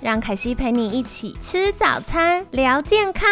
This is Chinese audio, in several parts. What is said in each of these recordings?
让凯西陪你一起吃早餐，聊健康。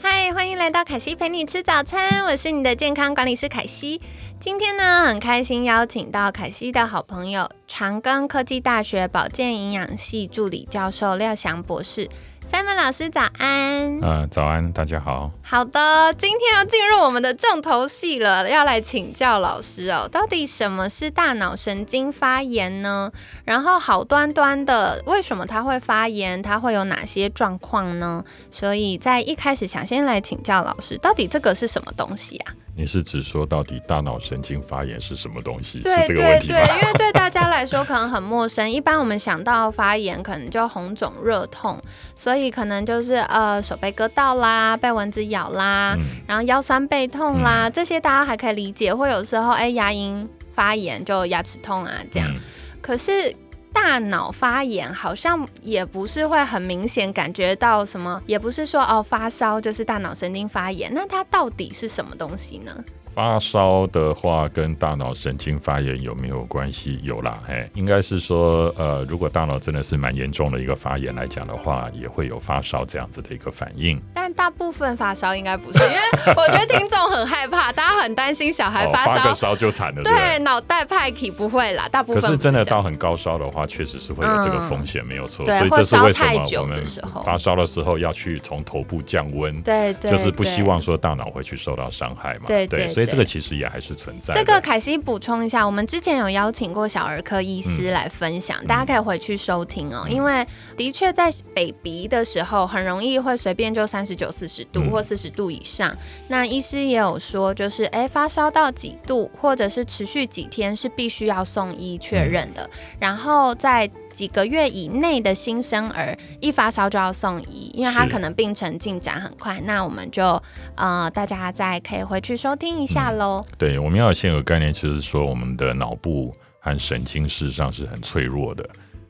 嗨，欢迎来到凯西陪你吃早餐，我是你的健康管理师凯西。今天呢，很开心邀请到凯西的好朋友，长庚科技大学保健营养系助理教授廖翔博士。三文老师早安，呃，早安，大家好。好的，今天要进入我们的重头戏了，要来请教老师哦，到底什么是大脑神经发炎呢？然后好端端的，为什么它会发炎？它会有哪些状况呢？所以在一开始想先来请教老师，到底这个是什么东西啊？你是指说到底大脑神经发炎是什么东西？对对对，因为对大家来说可能很陌生。一般我们想到发炎，可能就红肿热痛，所以可能就是呃手被割到啦，被蚊子咬啦，然后腰酸背痛啦，这些大家还可以理解。或有时候哎牙龈发炎就牙齿痛啊这样。可是。大脑发炎好像也不是会很明显感觉到什么，也不是说哦发烧就是大脑神经发炎，那它到底是什么东西呢？发烧的话跟大脑神经发炎有没有关系？有啦，哎，应该是说，呃，如果大脑真的是蛮严重的一个发炎来讲的话，也会有发烧这样子的一个反应。但大部分发烧应该不是，因为我觉得听众很害怕，大家很担心小孩发烧，发烧就惨了。对，脑袋派体不会啦，大部分。可是真的到很高烧的话，确实是会有这个风险，没有错。对，所以这是为什么我们发烧的时候要去从头部降温？对对，就是不希望说大脑会去受到伤害嘛。对对，所以这个其实也还是。存在。这个凯西补充一下，我们之前有邀请过小儿科医师来分享，大家可以回去收听哦。因为的确在北鼻的时候，很容易会随便就三十九、四十度或四十度以上。那医师也有说，就是哎发烧到几度，或者是持续几天，是必须要送医确认的。然后在几个月以内的新生儿一发烧就要送医，因为他可能病程进展很快。那我们就呃，大家再可以回去收听一下喽。对，我们要先有概念，就是说我们的脑部和神经事实上是很脆弱的。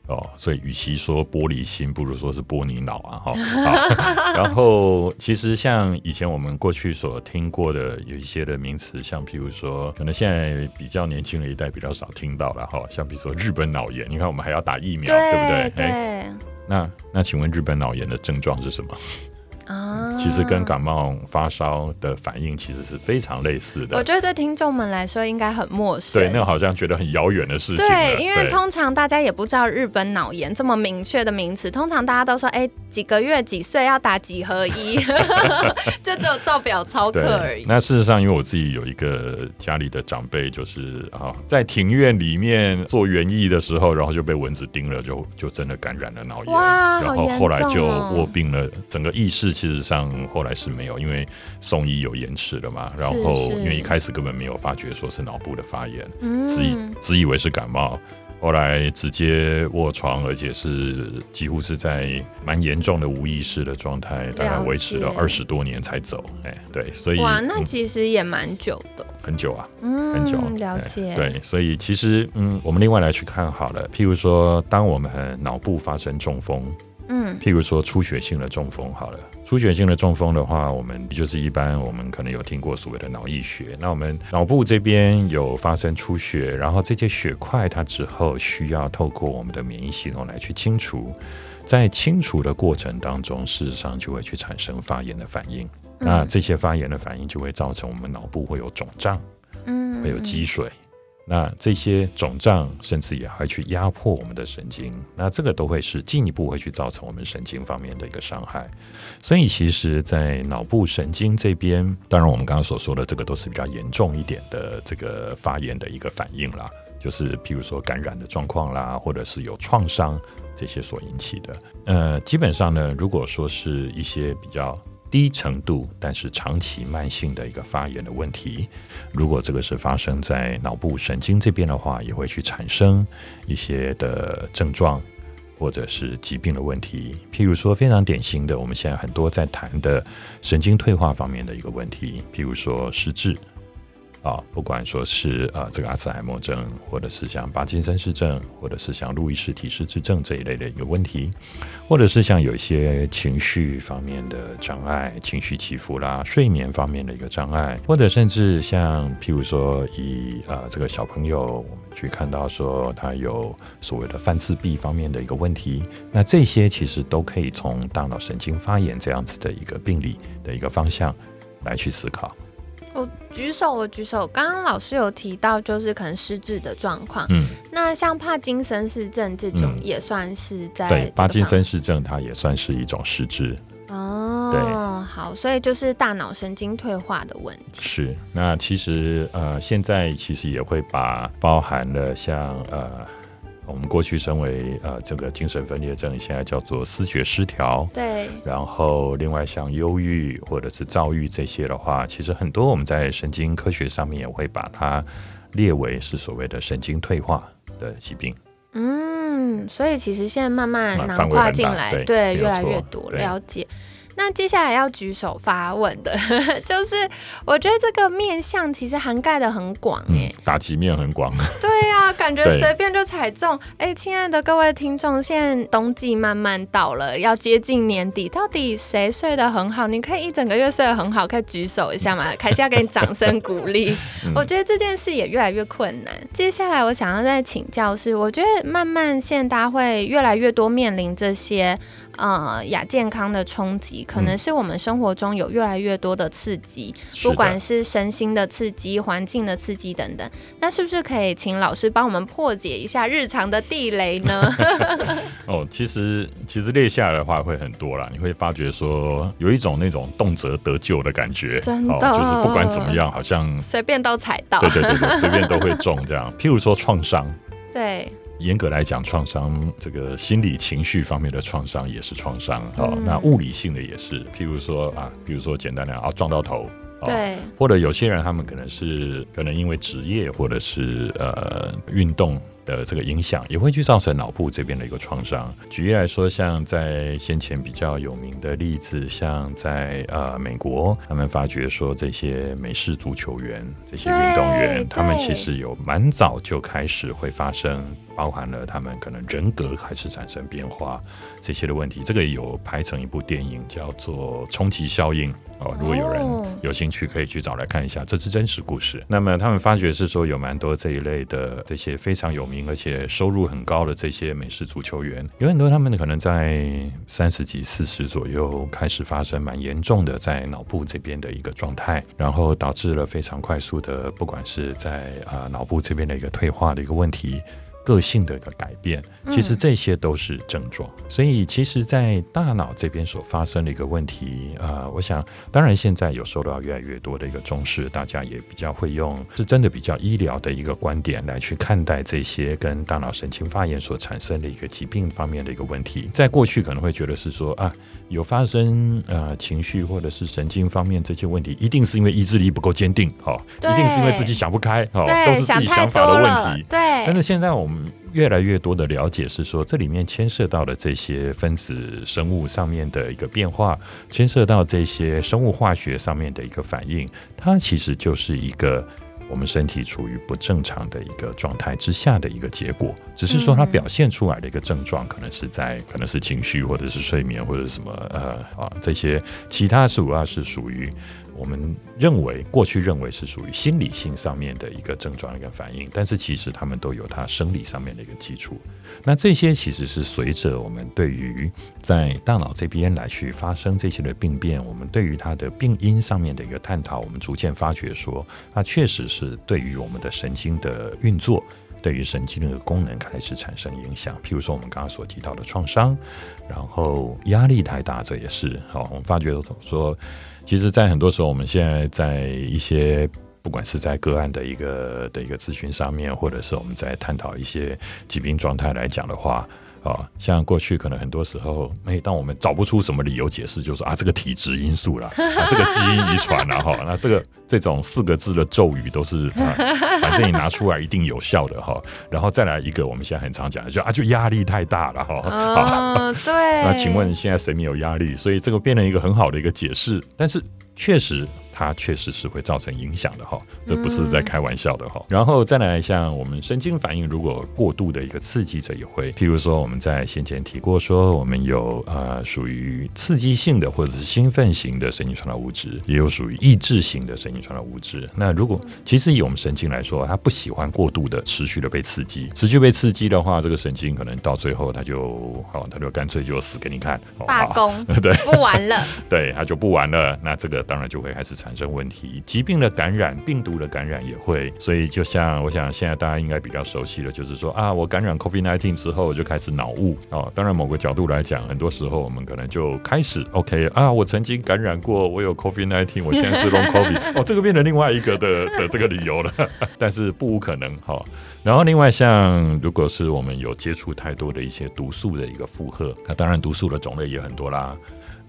哦，所以与其说玻璃心，不如说是玻璃脑啊，哈。然后，其实像以前我们过去所听过的有一些的名词，像譬如说，可能现在比较年轻的一代比较少听到了哈，像比如说日本脑炎，你看我们还要打疫苗，对不对？对。那那请问日本脑炎的症状是什么？啊，其实跟感冒发烧的反应其实是非常类似的。我觉得对听众们来说应该很陌生，对，那好像觉得很遥远的事情。对，因为通常大家也不知道日本脑炎这么明确的名词，通常大家都说，哎，几个月几岁要打几合一，就只有照表操课而已。那事实上，因为我自己有一个家里的长辈，就是啊，在庭院里面做园艺的时候，然后就被蚊子叮了，就就真的感染了脑炎，然后后来就卧病了，整个意识。其实上，后来是没有，因为送医有延迟了嘛。然后，因为一开始根本没有发觉说是脑部的发炎，只以只以为是感冒。后来直接卧床，而且是几乎是在蛮严重的无意识的状态，大概维持了二十多年才走。哎，对，所以哇，那其实也蛮久的，很久啊，嗯，很久。了解。对，所以其实嗯，我们另外来去看好了，譬如说，当我们脑部发生中风，嗯，譬如说出血性的中风，好了。出血性的中风的话，我们就是一般我们可能有听过所谓的脑溢血。那我们脑部这边有发生出血，然后这些血块它之后需要透过我们的免疫系统来去清除，在清除的过程当中，事实上就会去产生发炎的反应。那这些发炎的反应就会造成我们脑部会有肿胀，嗯，会有积水。那这些肿胀甚至也会去压迫我们的神经，那这个都会是进一步会去造成我们神经方面的一个伤害。所以其实，在脑部神经这边，当然我们刚刚所说的这个都是比较严重一点的这个发炎的一个反应啦，就是譬如说感染的状况啦，或者是有创伤这些所引起的。呃，基本上呢，如果说是一些比较低程度但是长期慢性的一个发炎的问题。如果这个是发生在脑部神经这边的话，也会去产生一些的症状。或者是疾病的问题，譬如说非常典型的，我们现在很多在谈的神经退化方面的一个问题，譬如说失智。啊，不管说是呃这个阿兹海默症，或者是像帕金森氏症，或者是像路易氏体失智症这一类的一个问题，或者是像有一些情绪方面的障碍，情绪起伏啦，睡眠方面的一个障碍，或者甚至像譬如说以呃这个小朋友，我们去看到说他有所谓的泛自闭方面的一个问题，那这些其实都可以从大脑神经发炎这样子的一个病理的一个方向来去思考。我举手，我举手。刚刚老师有提到，就是可能失智的状况。嗯，那像帕金森氏症这种，也算是在对帕金森氏症，它也算是一种失智。哦，对，好，所以就是大脑神经退化的问题。是，那其实呃，现在其实也会把包含了像呃。我们过去称为呃这个精神分裂症，现在叫做思觉失调。对。然后另外像忧郁或者是躁郁这些的话，其实很多我们在神经科学上面也会把它列为是所谓的神经退化的疾病。嗯，所以其实现在慢慢囊括进来，对，越来越多了解。那接下来要举手发问的，就是我觉得这个面相其实涵盖的很广哎，打击面很广。对呀，感觉随便就踩中。哎，亲爱的各位听众，现在冬季慢慢到了，要接近年底，到底谁睡得很好？你可以一整个月睡得很好，可以举手一下吗？凯西要给你掌声鼓励。我觉得这件事也越来越困难。接下来我想要再请教是，我觉得慢慢现在大家会越来越多面临这些。呃，亚健康的冲击可能是我们生活中有越来越多的刺激，不管是身心的刺激、环境的刺激等等。那是不是可以请老师帮我们破解一下日常的地雷呢？哦，其实其实列下来的话会很多啦，你会发觉说有一种那种动辄得救的感觉，真的，就是不管怎么样，好像随便都踩到，对对对对，随便都会中这样。譬如说创伤，对。严格来讲，创伤这个心理情绪方面的创伤也是创伤哦。那物理性的也是，譬如说啊，比如说简单的啊，撞到头，对，或者有些人他们可能是可能因为职业或者是呃运动。的这个影响也会去造成脑部这边的一个创伤。举例来说，像在先前比较有名的例子，像在呃美国，他们发觉说这些美式足球员、这些运动员，他们其实有蛮早就开始会发生，包含了他们可能人格开始产生变化这些的问题。这个有拍成一部电影叫做《冲击效应》哦，如果有人有兴趣，可以去找来看一下，这是真实故事。那么他们发觉是说有蛮多这一类的这些非常有名。而且收入很高的这些美式足球员，有很多他们可能在三十几、四十左右开始发生蛮严重的在脑部这边的一个状态，然后导致了非常快速的，不管是在啊脑部这边的一个退化的一个问题。个性的一个改变，其实这些都是症状。所以，其实，在大脑这边所发生的一个问题，啊，我想，当然现在有受到越来越多的一个重视，大家也比较会用是真的比较医疗的一个观点来去看待这些跟大脑神经发炎所产生的一个疾病方面的一个问题。在过去可能会觉得是说啊，有发生呃情绪或者是神经方面这些问题，一定是因为意志力不够坚定，哦，一定是因为自己想不开，哦，都是自己想法的问题。对，但是现在我们。越来越多的了解是说，这里面牵涉到的这些分子生物上面的一个变化，牵涉到这些生物化学上面的一个反应，它其实就是一个我们身体处于不正常的一个状态之下的一个结果。只是说它表现出来的一个症状，可能是在可能是情绪，或者是睡眠，或者什么呃啊这些其他主要是属于。我们认为过去认为是属于心理性上面的一个症状一个反应，但是其实他们都有它生理上面的一个基础。那这些其实是随着我们对于在大脑这边来去发生这些的病变，我们对于它的病因上面的一个探讨，我们逐渐发觉说，它确实是对于我们的神经的运作，对于神经的功能开始产生影响。譬如说我们刚刚所提到的创伤，然后压力太大，这也是好，我们发觉说。其实，在很多时候，我们现在在一些不管是在个案的一个的一个咨询上面，或者是我们在探讨一些疾病状态来讲的话，啊，像过去可能很多时候，哎，当我们找不出什么理由解释，就是啊，这个体质因素啦，这个基因遗传啦，哈，那这个这种四个字的咒语都是，反正你拿出来一定有效的哈。然后再来一个，我们现在很常讲的，就啊，就压力太大了哈。哦，对。那请问现在谁没有压力？所以这个变成一个很好的一个解释，但是确实。它确实是会造成影响的哈，这不是在开玩笑的哈。然后再来像我们神经反应，如果过度的一个刺激，者也会，譬如说我们在先前提过说，我们有呃属于刺激性的或者是兴奋型的神经传导物质，也有属于抑制型的神经传导物质。那如果其实以我们神经来说，它不喜欢过度的持续的被刺激，持续被刺激的话，这个神经可能到最后它就好，它就干脆就死给你看，罢工，对，不玩了，对，它就不玩了。那这个当然就会开始产。产生问题，疾病的感染、病毒的感染也会，所以就像我想，现在大家应该比较熟悉的，就是说啊，我感染 COVID-19 之后就开始脑雾哦。当然，某个角度来讲，很多时候我们可能就开始 OK 啊，我曾经感染过，我有 COVID-19，我现在是 Long COVID 哦，这个变成另外一个的的这个理由了。但是不无可能哈。然后另外像如果是我们有接触太多的一些毒素的一个负荷，那当然毒素的种类也很多啦。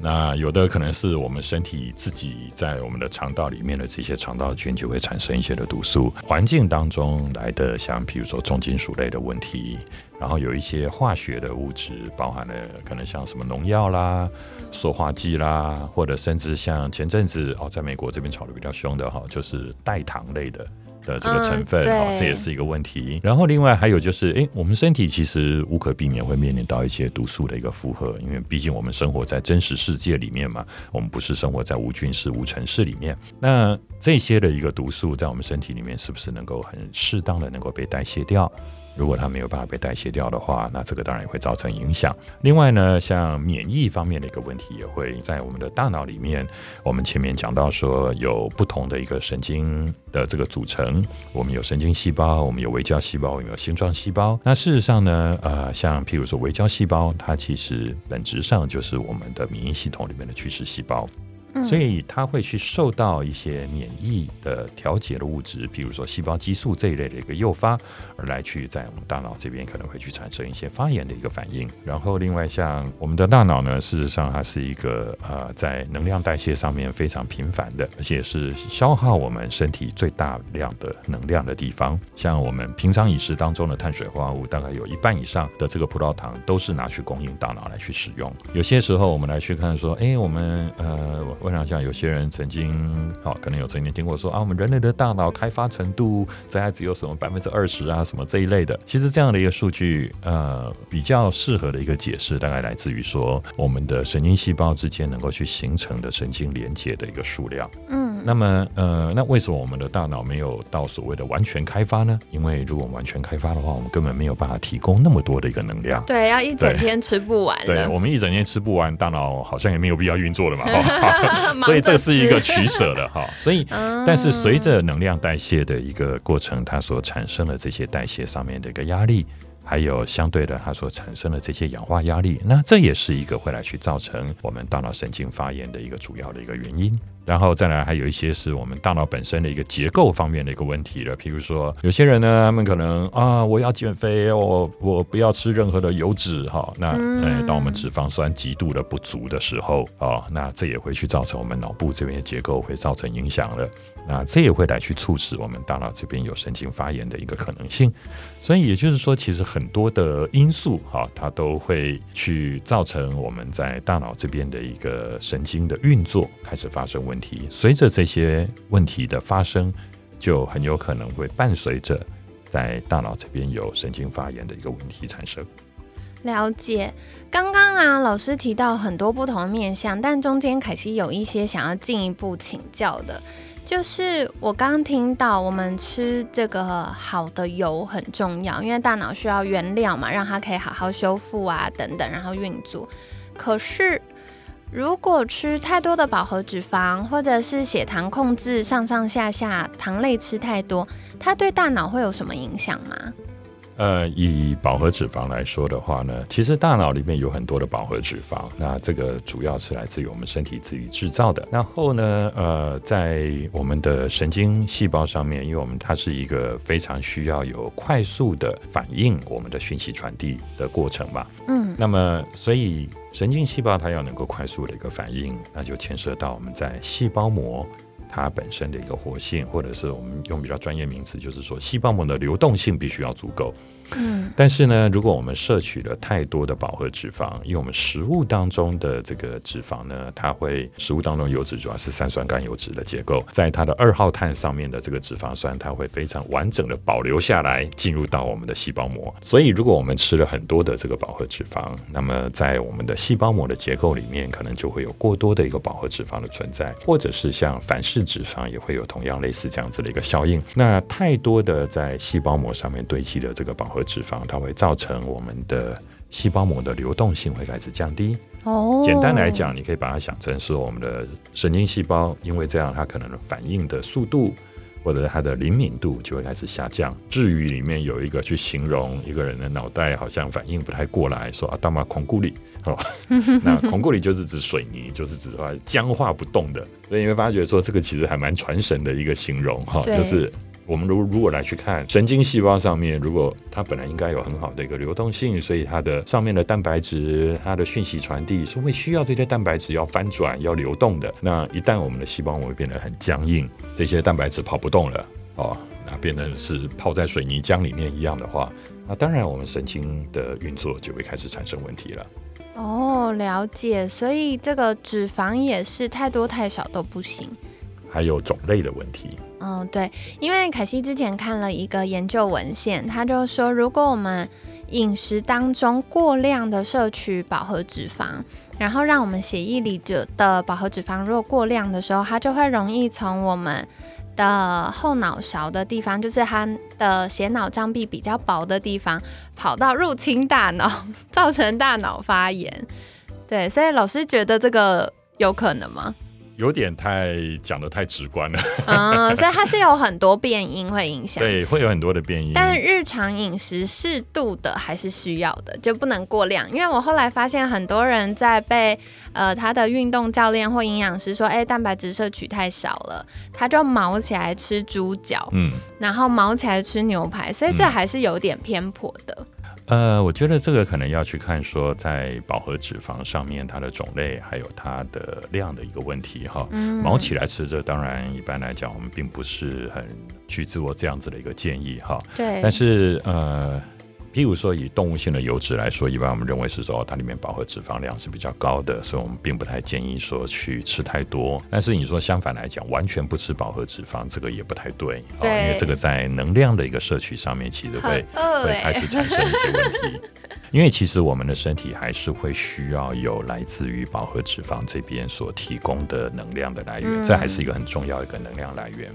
那有的可能是我们身体自己在我们的肠道里面的这些肠道菌就会产生一些的毒素，环境当中来的像比如说重金属类的问题，然后有一些化学的物质，包含了可能像什么农药啦、塑化剂啦，或者甚至像前阵子哦，在美国这边炒的比较凶的哈，就是代糖类的。的这个成分，哦，这也是一个问题。然后另外还有就是，哎，我们身体其实无可避免会面临到一些毒素的一个负荷，因为毕竟我们生活在真实世界里面嘛，我们不是生活在无菌室、无尘室里面。那这些的一个毒素在我们身体里面，是不是能够很适当的能够被代谢掉？如果它没有办法被代谢掉的话，那这个当然也会造成影响。另外呢，像免疫方面的一个问题，也会在我们的大脑里面。我们前面讲到说，有不同的一个神经的这个组成，我们有神经细胞，我们有微胶细胞，我们有星状细胞。那事实上呢，呃，像譬如说微胶细胞，它其实本质上就是我们的免疫系统里面的巨噬细胞。所以它会去受到一些免疫的调节的物质，比如说细胞激素这一类的一个诱发，而来去在我们大脑这边可能会去产生一些发炎的一个反应。然后另外像我们的大脑呢，事实上它是一个呃在能量代谢上面非常频繁的，而且是消耗我们身体最大量的能量的地方。像我们平常饮食当中的碳水化合物，大概有一半以上的这个葡萄糖都是拿去供应大脑来去使用。有些时候我们来去看说，哎，我们呃。我想像有些人曾经，好，可能有曾经听过说啊，我们人类的大脑开发程度大概只有什么百分之二十啊，什么这一类的。其实这样的一个数据，呃，比较适合的一个解释，大概来自于说，我们的神经细胞之间能够去形成的神经连接的一个数量。嗯。那么，呃，那为什么我们的大脑没有到所谓的完全开发呢？因为如果完全开发的话，我们根本没有办法提供那么多的一个能量。对，要一整天吃不完。对，我们一整天吃不完，大脑好像也没有必要运作了嘛。所以这是一个取舍的哈。所以，但是随着能量代谢的一个过程，它所产生的这些代谢上面的一个压力。还有相对的，它所产生的这些氧化压力，那这也是一个会来去造成我们大脑神经发炎的一个主要的一个原因。然后再来，还有一些是我们大脑本身的一个结构方面的一个问题了。比如说，有些人呢，他们可能啊，我要减肥，我我不要吃任何的油脂哈。那哎，当我们脂肪酸极度的不足的时候啊，那这也会去造成我们脑部这边的结构会造成影响了。那这也会来去促使我们大脑这边有神经发炎的一个可能性，所以也就是说，其实很多的因素哈，它都会去造成我们在大脑这边的一个神经的运作开始发生问题。随着这些问题的发生，就很有可能会伴随着在大脑这边有神经发炎的一个问题产生。了解，刚刚啊，老师提到很多不同的面向，但中间凯西有一些想要进一步请教的。就是我刚刚听到，我们吃这个好的油很重要，因为大脑需要原料嘛，让它可以好好修复啊，等等，然后运作。可是如果吃太多的饱和脂肪，或者是血糖控制上上下下，糖类吃太多，它对大脑会有什么影响吗？呃，以饱和脂肪来说的话呢，其实大脑里面有很多的饱和脂肪，那这个主要是来自于我们身体自己制造的。然后呢，呃，在我们的神经细胞上面，因为我们它是一个非常需要有快速的反应我们的讯息传递的过程嘛，嗯，那么所以神经细胞它要能够快速的一个反应，那就牵涉到我们在细胞膜。它本身的一个活性，或者是我们用比较专业名词，就是说细胞膜的流动性必须要足够。嗯，但是呢，如果我们摄取了太多的饱和脂肪，因为我们食物当中的这个脂肪呢，它会食物当中油脂主要是三酸甘油脂的结构，在它的二号碳上面的这个脂肪酸，它会非常完整的保留下来，进入到我们的细胞膜。所以，如果我们吃了很多的这个饱和脂肪，那么在我们的细胞膜的结构里面，可能就会有过多的一个饱和脂肪的存在，或者是像反式脂肪也会有同样类似这样子的一个效应。那太多的在细胞膜上面堆积的这个饱和脂肪，它会造成我们的细胞膜的流动性会开始降低。哦，简单来讲，你可以把它想成是我们的神经细胞，因为这样它可能反应的速度或者它的灵敏度就会开始下降。至于里面有一个去形容一个人的脑袋好像反应不太过来，说啊，大马孔固里，哦，那孔固里就是指水泥，就是指说僵化不动的。所以你会发觉说，这个其实还蛮传神的一个形容哈，就是。我们如如果来去看神经细胞上面，如果它本来应该有很好的一个流动性，所以它的上面的蛋白质，它的讯息传递是会需要这些蛋白质要翻转、要流动的。那一旦我们的细胞膜变得很僵硬，这些蛋白质跑不动了，哦，那变成是泡在水泥浆里面一样的话，那当然我们神经的运作就会开始产生问题了。哦，了解。所以这个脂肪也是太多太少都不行。还有种类的问题。嗯，对，因为凯西之前看了一个研究文献，他就说，如果我们饮食当中过量的摄取饱和脂肪，然后让我们血液里的的饱和脂肪如果过量的时候，它就会容易从我们的后脑勺的地方，就是他的血脑障壁比较薄的地方，跑到入侵大脑，造成大脑发炎。对，所以老师觉得这个有可能吗？有点太讲的太直观了，嗯，所以它是有很多变因会影响，对，会有很多的变因，但日常饮食适度的还是需要的，就不能过量。因为我后来发现很多人在被呃他的运动教练或营养师说，哎，蛋白质摄取太少了，他就毛起来吃猪脚，嗯，然后毛起来吃牛排，所以这还是有点偏颇的。呃，我觉得这个可能要去看说，在饱和脂肪上面它的种类还有它的量的一个问题哈。嗯毛起来吃，这当然一般来讲，我们并不是很去做这样子的一个建议哈。对。但是呃。譬如说，以动物性的油脂来说，一般我们认为是说它里面饱和脂肪量是比较高的，所以我们并不太建议说去吃太多。但是你说相反来讲，完全不吃饱和脂肪，这个也不太对，因为这个在能量的一个摄取上面，其实会会开始产生一些问题。因为其实我们的身体还是会需要有来自于饱和脂肪这边所提供的能量的来源，这还是一个很重要的一个能量来源。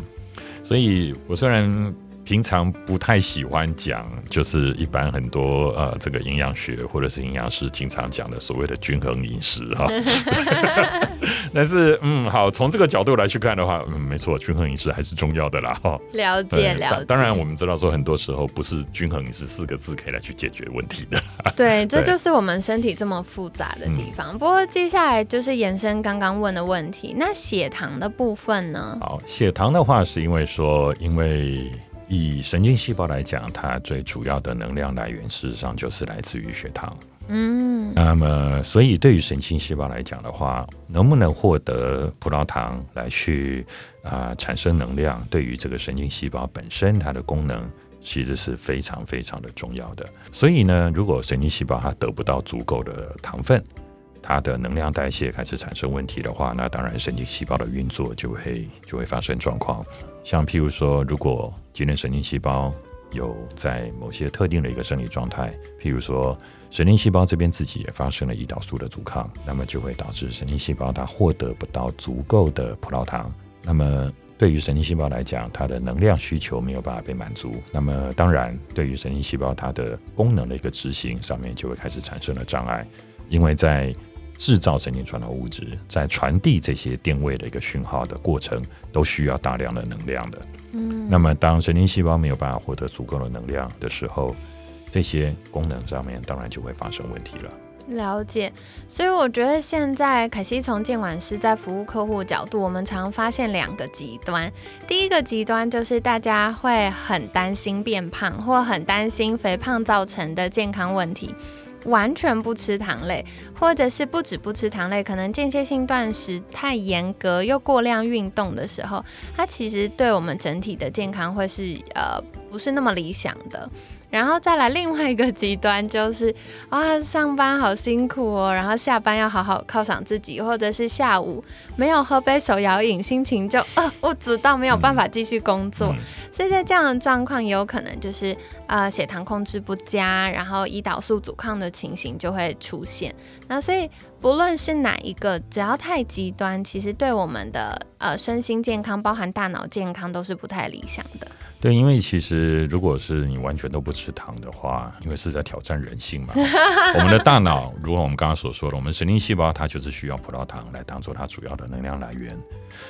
所以我虽然。平常不太喜欢讲，就是一般很多呃，这个营养学或者是营养师经常讲的所谓的均衡饮食哈。但是嗯，好，从这个角度来去看的话，嗯，没错，均衡饮食还是重要的啦哈。了解了解。当然，我们知道说很多时候不是均衡饮食四个字可以来去解决问题的。对，这就是我们身体这么复杂的地方。不过接下来就是延伸刚刚问的问题，那血糖的部分呢？好，血糖的话是因为说因为。以神经细胞来讲，它最主要的能量来源，事实上就是来自于血糖。嗯，那么所以对于神经细胞来讲的话，能不能获得葡萄糖来去啊产生能量，对于这个神经细胞本身它的功能，其实是非常非常的重要的。所以呢，如果神经细胞它得不到足够的糖分，它的能量代谢开始产生问题的话，那当然神经细胞的运作就会就会发生状况。像譬如说，如果今天神经细胞有在某些特定的一个生理状态，譬如说神经细胞这边自己也发生了胰岛素的阻抗，那么就会导致神经细胞它获得不到足够的葡萄糖。那么对于神经细胞来讲，它的能量需求没有办法被满足。那么当然，对于神经细胞它的功能的一个执行上面就会开始产生了障碍，因为在制造神经传导物质，在传递这些电位的一个讯号的过程，都需要大量的能量的。嗯，那么当神经细胞没有办法获得足够的能量的时候，这些功能上面当然就会发生问题了。了解，所以我觉得现在凯西从监管师在服务客户角度，我们常发现两个极端。第一个极端就是大家会很担心变胖，或很担心肥胖造成的健康问题，完全不吃糖类，或者是不止不吃糖类，可能间歇性断食太严格又过量运动的时候，它其实对我们整体的健康会是呃不是那么理想的。然后再来另外一个极端，就是啊，上班好辛苦哦，然后下班要好好犒赏自己，或者是下午没有喝杯手摇饮，心情就呃不足到没有办法继续工作。所以在这样的状况，也有可能就是呃血糖控制不佳，然后胰岛素阻抗的情形就会出现。那所以不论是哪一个，只要太极端，其实对我们的呃身心健康，包含大脑健康，都是不太理想的。对，因为其实如果是你完全都不吃糖的话，因为是在挑战人性嘛。我们的大脑，如果我们刚刚所说的，我们神经细胞它就是需要葡萄糖来当做它主要的能量来源。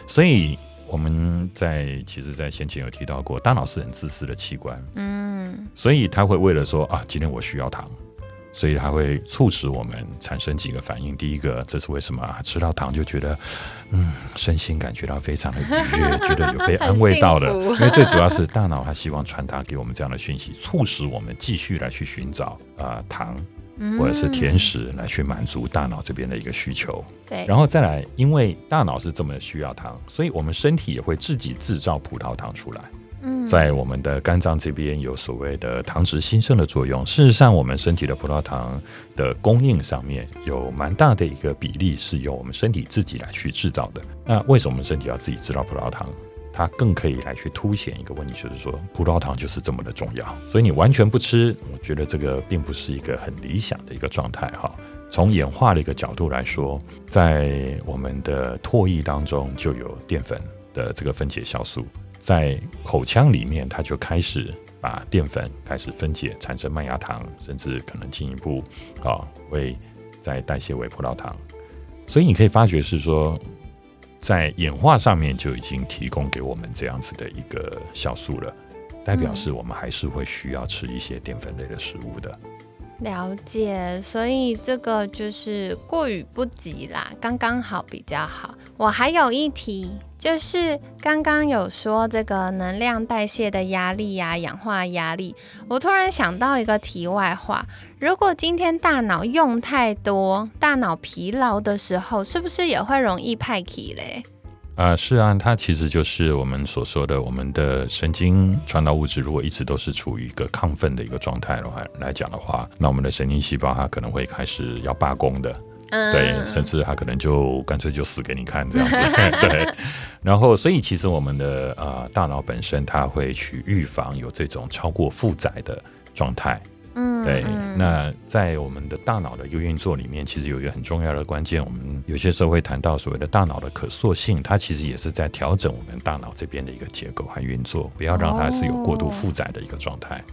所以我们在其实，在先前有提到过，大脑是很自私的器官。嗯，所以它会为了说啊，今天我需要糖。所以它会促使我们产生几个反应。第一个，这是为什么啊？吃到糖就觉得，嗯，身心感觉到非常的愉悦，觉得有被安慰到的。因为最主要是大脑它希望传达给我们这样的讯息，促使我们继续来去寻找啊糖或者是甜食来去满足大脑这边的一个需求。对，然后再来，因为大脑是这么需要糖，所以我们身体也会自己制造葡萄糖出来。在我们的肝脏这边有所谓的糖脂新生的作用。事实上，我们身体的葡萄糖的供应上面有蛮大的一个比例是由我们身体自己来去制造的。那为什么我们身体要自己制造葡萄糖？它更可以来去凸显一个问题，就是说葡萄糖就是这么的重要。所以你完全不吃，我觉得这个并不是一个很理想的一个状态哈。从演化的一个角度来说，在我们的唾液当中就有淀粉的这个分解酵素。在口腔里面，它就开始把淀粉开始分解，产生麦芽糖，甚至可能进一步啊，会再代谢为葡萄糖。所以你可以发觉是说，在演化上面就已经提供给我们这样子的一个酵素了，代表是我们还是会需要吃一些淀粉类的食物的。了解，所以这个就是过于不及啦，刚刚好比较好。我还有一题，就是刚刚有说这个能量代谢的压力呀，氧化压力。我突然想到一个题外话，如果今天大脑用太多，大脑疲劳的时候，是不是也会容易派气嘞？啊，是啊，它其实就是我们所说的，我们的神经传导物质如果一直都是处于一个亢奋的一个状态的话来讲的话，那我们的神经细胞它可能会开始要罢工的，对，甚至他可能就干脆就死给你看这样子，对。然后，所以其实我们的呃大脑本身它会去预防有这种超过负载的状态。嗯，对。那在我们的大脑的一个运作里面，其实有一个很重要的关键，我们有些时候会谈到所谓的大脑的可塑性，它其实也是在调整我们大脑这边的一个结构和运作，不要让它是有过度负载的一个状态。哦，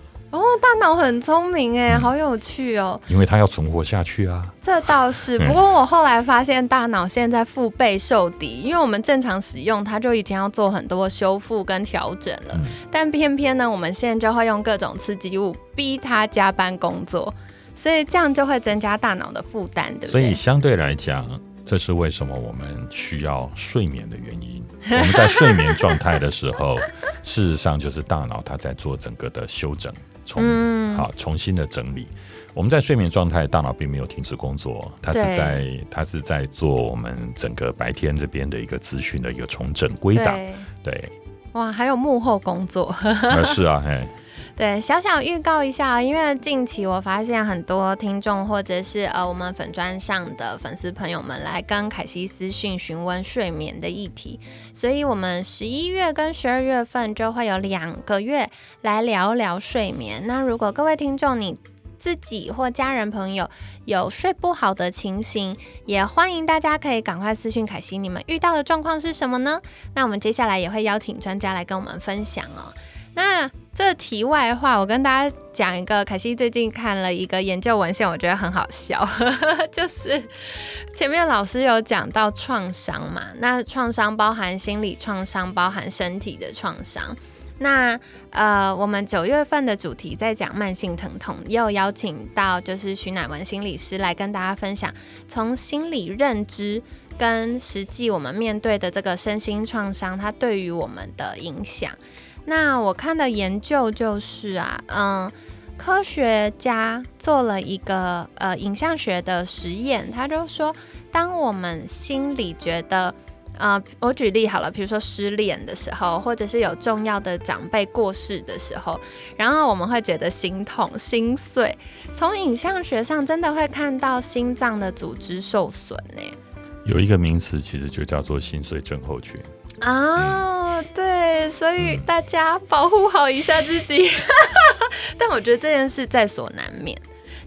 大脑很聪明哎，好有趣哦！因为它要存活下去啊。这倒是，不过我后来发现，大脑现在腹背受敌，因为我们正常使用它，就已经要做很多修复跟调整了。但偏偏呢，我们现在就会用各种刺激物逼它加班工作，所以这样就会增加大脑的负担，对不对？所以相对来讲，这是为什么我们需要睡眠的原因。我们在睡眠状态的时候，事实上就是大脑它在做整个的修整。重好重新的整理，我们在睡眠状态，大脑并没有停止工作，它是在它是在做我们整个白天这边的一个资讯的一个重整归档。对，哇，还有幕后工作。是啊，嘿。对，小小预告一下，因为近期我发现很多听众或者是呃我们粉砖上的粉丝朋友们来跟凯西私讯询问睡眠的议题，所以我们十一月跟十二月份就会有两个月来聊聊睡眠。那如果各位听众你自己或家人朋友有睡不好的情形，也欢迎大家可以赶快私讯凯西，你们遇到的状况是什么呢？那我们接下来也会邀请专家来跟我们分享哦。那这题外话，我跟大家讲一个，凯西最近看了一个研究文献，我觉得很好笑，就是前面老师有讲到创伤嘛，那创伤包含心理创伤，包含身体的创伤。那呃，我们九月份的主题在讲慢性疼痛，又邀请到就是徐乃文心理师来跟大家分享，从心理认知跟实际我们面对的这个身心创伤，它对于我们的影响。那我看的研究就是啊，嗯，科学家做了一个呃影像学的实验，他就说，当我们心里觉得呃，我举例好了，比如说失恋的时候，或者是有重要的长辈过世的时候，然后我们会觉得心痛、心碎。从影像学上，真的会看到心脏的组织受损呢。有一个名词，其实就叫做心碎症候群。啊，对，所以大家保护好一下自己。但我觉得这件事在所难免。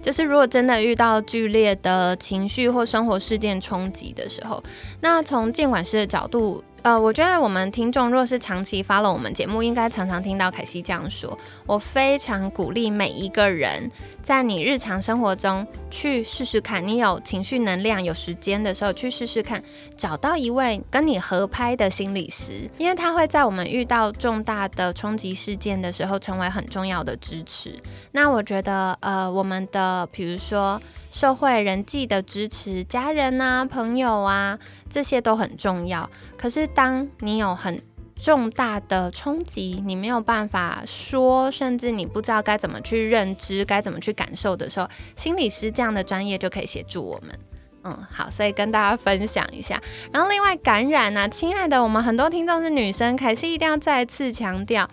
就是如果真的遇到剧烈的情绪或生活事件冲击的时候，那从监管师的角度。呃，我觉得我们听众若是长期发了我们节目，应该常常听到凯西这样说。我非常鼓励每一个人，在你日常生活中去试试看，你有情绪能量、有时间的时候去试试看，找到一位跟你合拍的心理师，因为他会在我们遇到重大的冲击事件的时候，成为很重要的支持。那我觉得，呃，我们的比如说。社会人际的支持，家人啊、朋友啊，这些都很重要。可是，当你有很重大的冲击，你没有办法说，甚至你不知道该怎么去认知、该怎么去感受的时候，心理师这样的专业就可以协助我们。嗯，好，所以跟大家分享一下。然后，另外感染呢，亲爱的，我们很多听众是女生，凯西一定要再次强调，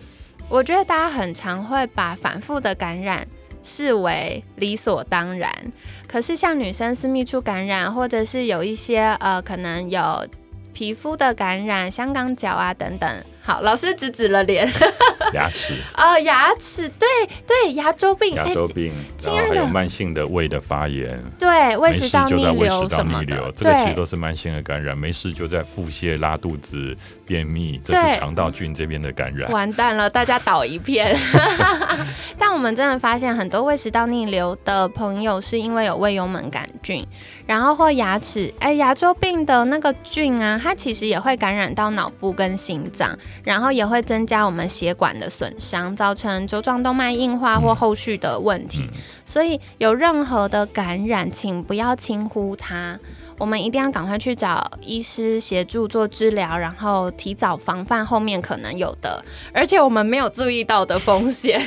我觉得大家很常会把反复的感染。视为理所当然，可是像女生私密处感染，或者是有一些呃，可能有皮肤的感染，香港脚啊等等。好，老师指指了脸，牙齿。啊，牙齿，对对，牙周病，牙周病，然后还有慢性的胃的发炎，对，胃食道逆流什么的，这个其实都是慢性的感染，没事就在腹泻、拉肚子、便秘，这是肠道菌这边的感染，完蛋了，大家倒一片。但我们真的发现很多胃食道逆流的朋友是因为有胃幽门杆菌。然后或牙齿，哎，牙周病的那个菌啊，它其实也会感染到脑部跟心脏，然后也会增加我们血管的损伤，造成周状动脉硬化或后续的问题。所以有任何的感染，请不要轻忽它。我们一定要赶快去找医师协助做治疗，然后提早防范后面可能有的，而且我们没有注意到的风险。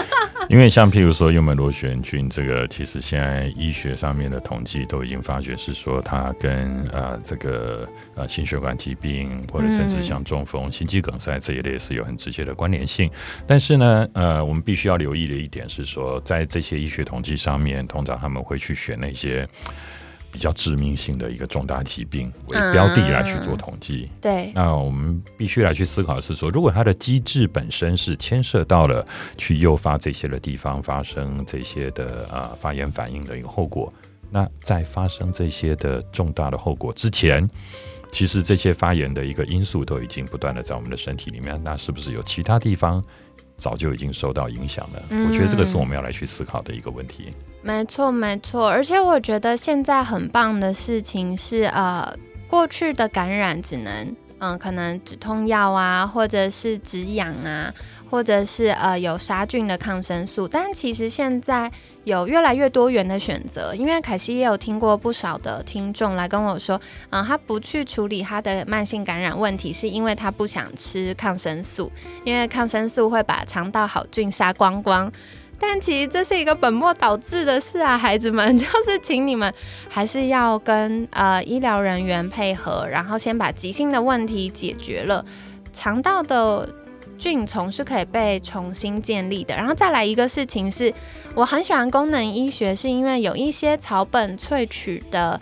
因为像譬如说幽门螺旋菌这个，其实现在医学上面的统计都已经发觉是说它跟呃这个呃心血管疾病或者甚至像中风、心肌梗塞这一类是有很直接的关联性。但是呢，呃，我们必须要留意的一点是说，在这些医学统计上面，通常他们会去选那些。比较致命性的一个重大疾病为标的来去做统计，对。那我们必须来去思考的是说，如果它的机制本身是牵涉到了去诱发这些的地方发生这些的啊发炎反应的一个后果，那在发生这些的重大的后果之前，其实这些发炎的一个因素都已经不断的在我们的身体里面，那是不是有其他地方？早就已经受到影响了，我觉得这个是我们要来去思考的一个问题。没错，没错，而且我觉得现在很棒的事情是，呃，过去的感染只能，嗯，可能止痛药啊，或者是止痒啊。或者是呃有杀菌的抗生素，但其实现在有越来越多元的选择。因为凯西也有听过不少的听众来跟我说，嗯，他不去处理他的慢性感染问题，是因为他不想吃抗生素，因为抗生素会把肠道好菌杀光光。但其实这是一个本末倒置的事啊，孩子们，就是请你们还是要跟呃医疗人员配合，然后先把急性的问题解决了，肠道的。菌丛是可以被重新建立的，然后再来一个事情是，我很喜欢功能医学，是因为有一些草本萃取的，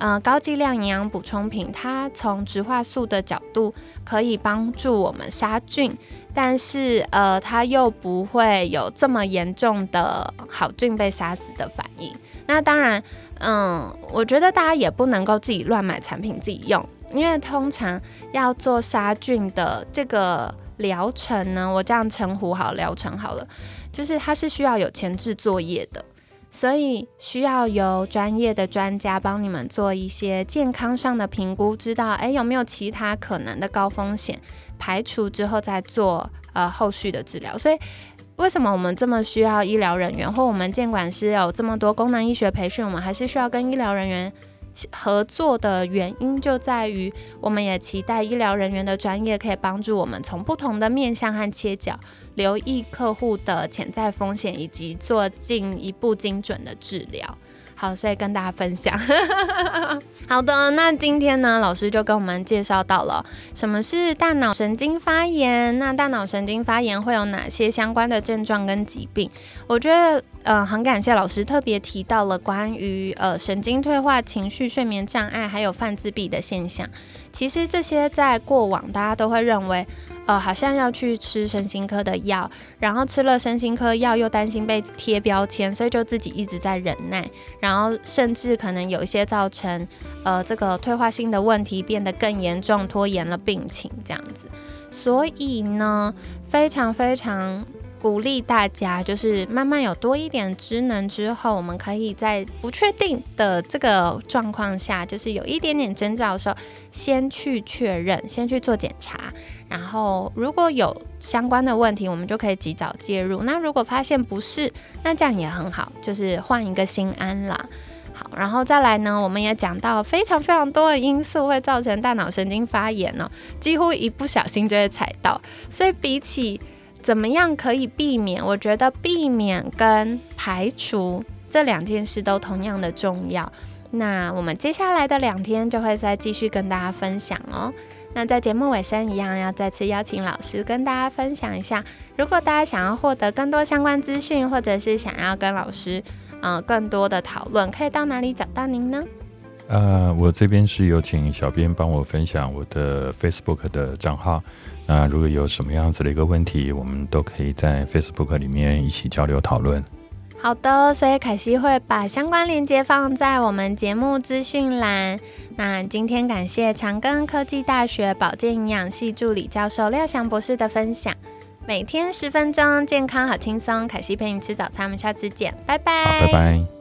呃，高剂量营养补充品，它从植化素的角度可以帮助我们杀菌，但是呃，它又不会有这么严重的好菌被杀死的反应。那当然，嗯，我觉得大家也不能够自己乱买产品自己用，因为通常要做杀菌的这个。疗程呢，我这样称呼好疗程好了，就是它是需要有前置作业的，所以需要由专业的专家帮你们做一些健康上的评估，知道诶有没有其他可能的高风险，排除之后再做呃后续的治疗。所以为什么我们这么需要医疗人员，或我们监管师有这么多功能医学培训，我们还是需要跟医疗人员。合作的原因就在于，我们也期待医疗人员的专业可以帮助我们从不同的面向和切角，留意客户的潜在风险，以及做进一步精准的治疗。好，所以跟大家分享。好的，那今天呢，老师就跟我们介绍到了什么是大脑神经发炎。那大脑神经发炎会有哪些相关的症状跟疾病？我觉得，嗯，很感谢老师特别提到了关于呃神经退化、情绪、睡眠障碍，还有犯自闭的现象。其实这些在过往大家都会认为。呃，好像要去吃身心科的药，然后吃了身心科药又担心被贴标签，所以就自己一直在忍耐，然后甚至可能有一些造成呃这个退化性的问题变得更严重，拖延了病情这样子。所以呢，非常非常鼓励大家，就是慢慢有多一点知能之后，我们可以在不确定的这个状况下，就是有一点点征兆的时候，先去确认，先去做检查。然后如果有相关的问题，我们就可以及早介入。那如果发现不是，那这样也很好，就是换一个心安啦。好，然后再来呢，我们也讲到非常非常多的因素会造成大脑神经发炎哦，几乎一不小心就会踩到。所以比起怎么样可以避免，我觉得避免跟排除这两件事都同样的重要。那我们接下来的两天就会再继续跟大家分享哦。那在节目尾声一样，要再次邀请老师跟大家分享一下，如果大家想要获得更多相关资讯，或者是想要跟老师嗯更多的讨论，可以到哪里找到您呢？呃，我这边是有请小编帮我分享我的 Facebook 的账号。那如果有什么样子的一个问题，我们都可以在 Facebook 里面一起交流讨论。好的，所以凯西会把相关链接放在我们节目资讯栏。那今天感谢长庚科技大学保健营养系助理教授廖翔博士的分享。每天十分钟，健康好轻松。凯西陪你吃早餐，我们下次见，拜拜。拜拜。